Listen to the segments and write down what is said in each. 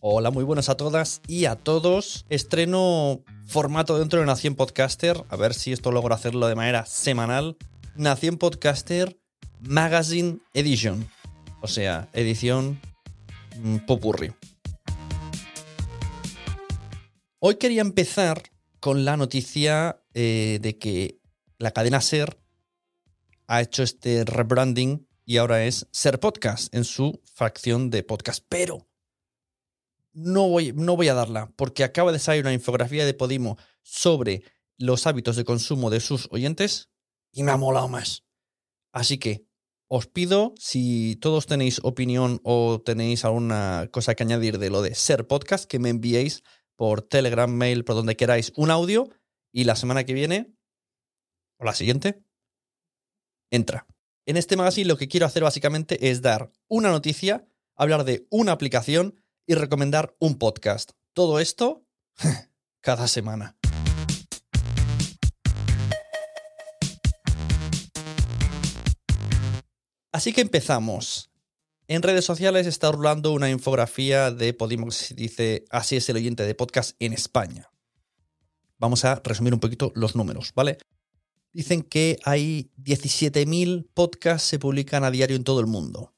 Hola, muy buenas a todas y a todos. Estreno formato dentro de Nación Podcaster, a ver si esto logro hacerlo de manera semanal. Nación Podcaster Magazine Edition, o sea, edición mm, popurri. Hoy quería empezar con la noticia eh, de que la cadena Ser ha hecho este rebranding y ahora es Ser Podcast en su fracción de podcast. Pero no voy, no voy a darla porque acaba de salir una infografía de Podimo sobre los hábitos de consumo de sus oyentes y me ha molado más. Así que os pido, si todos tenéis opinión o tenéis alguna cosa que añadir de lo de ser podcast, que me enviéis por Telegram, mail, por donde queráis, un audio y la semana que viene, o la siguiente, entra. En este magazine lo que quiero hacer básicamente es dar una noticia, hablar de una aplicación y recomendar un podcast. Todo esto cada semana. Así que empezamos. En redes sociales está rulando una infografía de Podimo que dice así es el oyente de podcast en España. Vamos a resumir un poquito los números, ¿vale? Dicen que hay 17.000 podcasts se publican a diario en todo el mundo.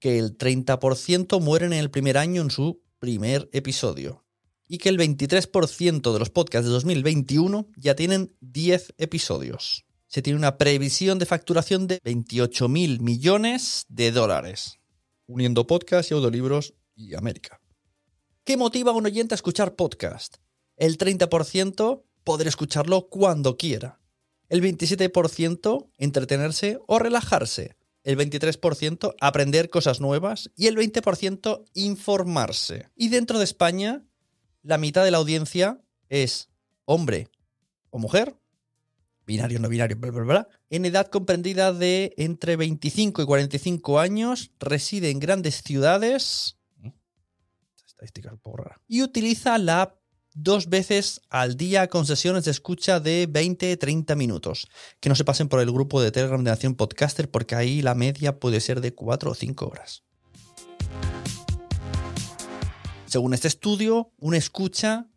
Que el 30% mueren en el primer año en su primer episodio. Y que el 23% de los podcasts de 2021 ya tienen 10 episodios se tiene una previsión de facturación de 28 mil millones de dólares, uniendo podcast y audiolibros y América. ¿Qué motiva a un oyente a escuchar podcast? El 30% poder escucharlo cuando quiera. El 27% entretenerse o relajarse. El 23% aprender cosas nuevas y el 20% informarse. Y dentro de España, la mitad de la audiencia es hombre o mujer binario, no binario, bla, bla, bla, en edad comprendida de entre 25 y 45 años, reside en grandes ciudades. Estadística un poco rara. Y utiliza la dos veces al día con sesiones de escucha de 20-30 minutos. Que no se pasen por el grupo de Telegram de Nación Podcaster porque ahí la media puede ser de 4 o 5 horas. Según este estudio, una escucha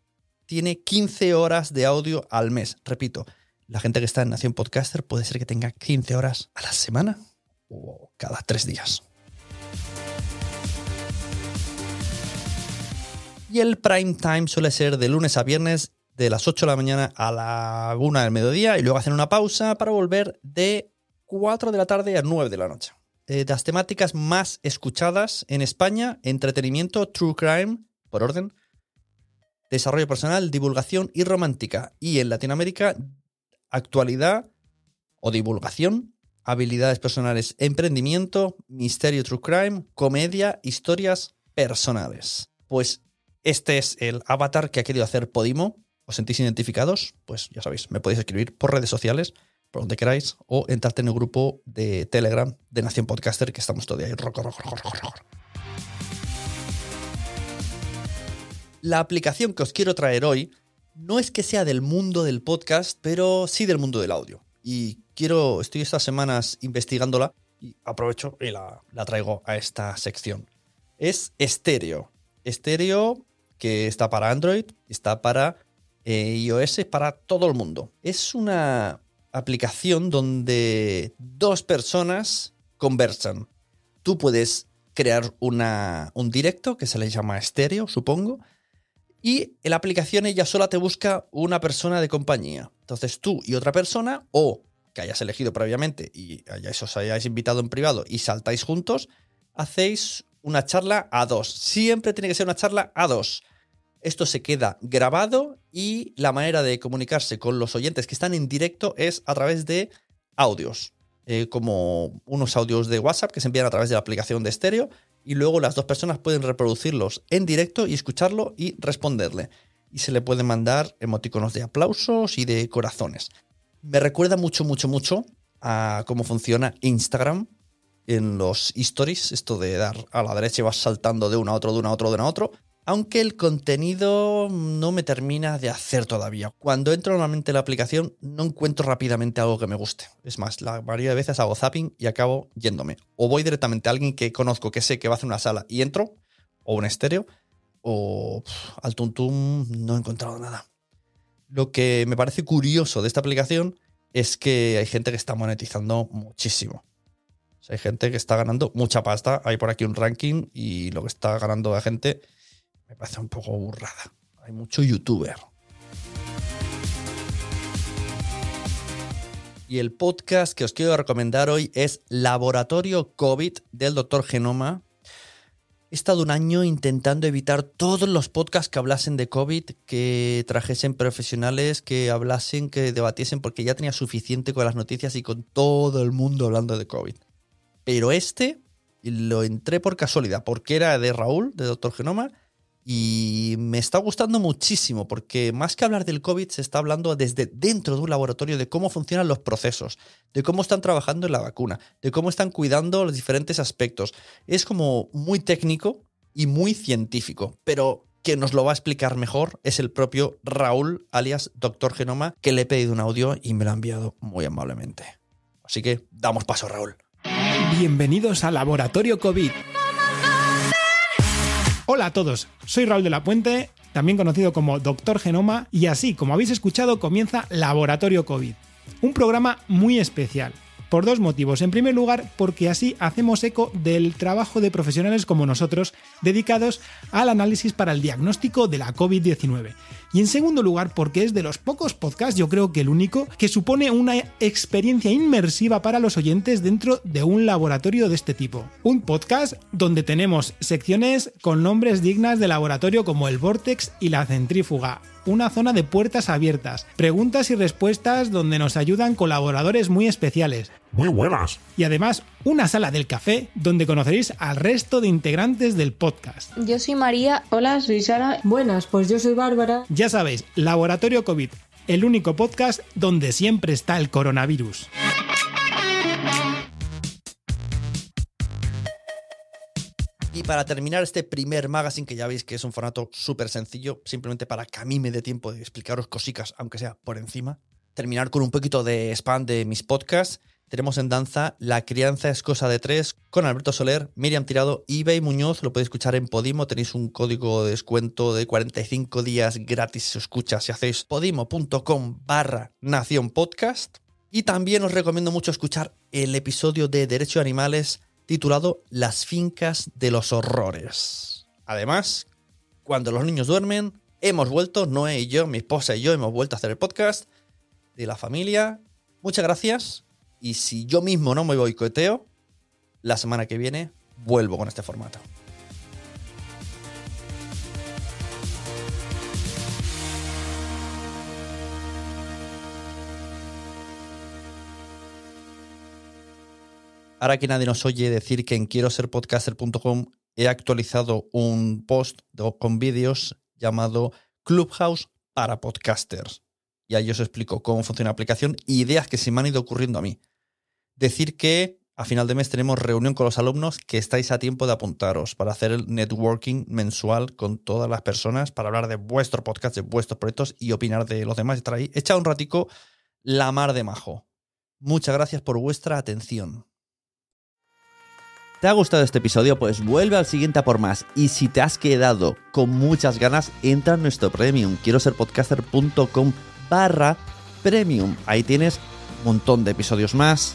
tiene 15 horas de audio al mes. Repito, la gente que está en Nación Podcaster puede ser que tenga 15 horas a la semana o cada tres días. Y el prime time suele ser de lunes a viernes de las 8 de la mañana a la 1 del mediodía y luego hacen una pausa para volver de 4 de la tarde a 9 de la noche. Eh, las temáticas más escuchadas en España, entretenimiento, true crime, por orden, desarrollo personal, divulgación y romántica. Y en Latinoamérica, actualidad o divulgación, habilidades personales, emprendimiento, misterio, true crime, comedia, historias personales. Pues este es el avatar que ha querido hacer Podimo. ¿Os sentís identificados? Pues ya sabéis, me podéis escribir por redes sociales, por donde queráis, o entrarte en el grupo de Telegram de Nación Podcaster, que estamos todavía ahí. Roco, roco, roco. La aplicación que os quiero traer hoy no es que sea del mundo del podcast, pero sí del mundo del audio. Y quiero, estoy estas semanas investigándola y aprovecho y la, traigo a esta sección. Es estéreo. Estéreo que está para Android, está para eh, iOS, para todo el mundo. Es una aplicación donde dos personas conversan. Tú puedes crear una, un directo que se le llama estéreo, supongo, y la aplicación ella sola te busca una persona de compañía. Entonces tú y otra persona, o que hayas elegido previamente y os hayáis invitado en privado y saltáis juntos, hacéis una charla a dos. Siempre tiene que ser una charla a dos. Esto se queda grabado y la manera de comunicarse con los oyentes que están en directo es a través de audios. eh, como unos audios de WhatsApp que se envían a través de la aplicación de estéreo y luego las dos personas pueden reproducirlos en directo y escucharlo y responderle. Y se le pueden mandar emoticonos de aplausos y de corazones. Me recuerda mucho, mucho, mucho a cómo funciona Instagram en los stories, esto de dar a la derecha y vas saltando de uno a otro, de uno a otro, de uno a otro. Aunque el contenido no me termina de hacer todavía. Cuando entro normalmente en la aplicación no encuentro rápidamente algo que me guste. Es más, la mayoría de veces hago zapping y acabo yéndome. O voy directamente a alguien que conozco, que sé que va a hacer una sala y entro, o un estéreo, o al tuntum no he encontrado nada. Lo que me parece curioso de esta aplicación es que hay gente que está monetizando muchísimo. hay gente que está ganando mucha pasta. Hay por aquí un ranking y lo que está ganando la gente me parece un poco burrada. Hay mucho youtuber. Y el podcast que os quiero recomendar hoy es Laboratorio COVID del Dr. Genoma. He estado un año intentando evitar todos los podcasts que hablasen de COVID, que trajesen profesionales, que hablasen, que debatiesen, porque ya tenía suficiente con las noticias y con todo el mundo hablando de COVID. Pero este lo entré por casualidad, porque era de Raúl, de Doctor Genoma, y me está gustando muchísimo porque más que hablar del COVID se está hablando desde dentro de un laboratorio de cómo funcionan los procesos, de cómo están trabajando en la vacuna, de cómo están cuidando los diferentes aspectos. Es como muy técnico y muy científico, pero quien nos lo va a explicar mejor es el propio Raúl, alias Doctor Genoma, que le he pedido un audio y me lo ha enviado muy amablemente. Así que damos paso, Raúl. Bienvenidos a Laboratorio COVID Hola a todos, soy Raúl de la Puente, también conocido como Doctor Genoma, y así como habéis escuchado comienza Laboratorio COVID, un programa muy especial. Por dos motivos. En primer lugar, porque así hacemos eco del trabajo de profesionales como nosotros dedicados al análisis para el diagnóstico de la COVID-19. Y en segundo lugar, porque es de los pocos podcasts, yo creo que el único, que supone una experiencia inmersiva para los oyentes dentro de un laboratorio de este tipo. Un podcast donde tenemos secciones con nombres dignas de laboratorio como el Vortex y la Centrífuga, una zona de puertas abiertas, preguntas y respuestas donde nos ayudan colaboradores muy especiales. Muy buenas. Y además, una sala del café donde conoceréis al resto de integrantes del podcast. Yo soy María. Hola, soy Sara. Buenas, pues yo soy Bárbara. Ya sabéis, Laboratorio COVID, el único podcast donde siempre está el coronavirus. Y para terminar este primer magazine, que ya veis que es un formato súper sencillo, simplemente para que a mí me dé tiempo de explicaros cositas, aunque sea por encima, terminar con un poquito de spam de mis podcasts. Tenemos en danza La crianza es cosa de tres con Alberto Soler, Miriam Tirado y Bey Muñoz. Lo podéis escuchar en Podimo. Tenéis un código de descuento de 45 días gratis os escucha si hacéis podimo.com barra nación podcast. Y también os recomiendo mucho escuchar el episodio de Derecho a Animales titulado Las fincas de los horrores. Además, cuando los niños duermen, hemos vuelto, Noé y yo, mi esposa y yo, hemos vuelto a hacer el podcast de la familia. Muchas gracias. Y si yo mismo no me boicoteo, la semana que viene vuelvo con este formato. Ahora que nadie nos oye decir que en quiero ser podcaster.com he actualizado un post con vídeos llamado Clubhouse para podcasters. Y ahí os explico cómo funciona la aplicación y ideas que se me han ido ocurriendo a mí. Decir que a final de mes tenemos reunión con los alumnos que estáis a tiempo de apuntaros para hacer el networking mensual con todas las personas para hablar de vuestro podcast, de vuestros proyectos y opinar de los demás. Estar ahí. Echa un ratico la mar de majo. Muchas gracias por vuestra atención. ¿Te ha gustado este episodio? Pues vuelve al siguiente a por más. Y si te has quedado con muchas ganas, entra en nuestro premium. Quiero ser podcaster.com barra premium. Ahí tienes un montón de episodios más,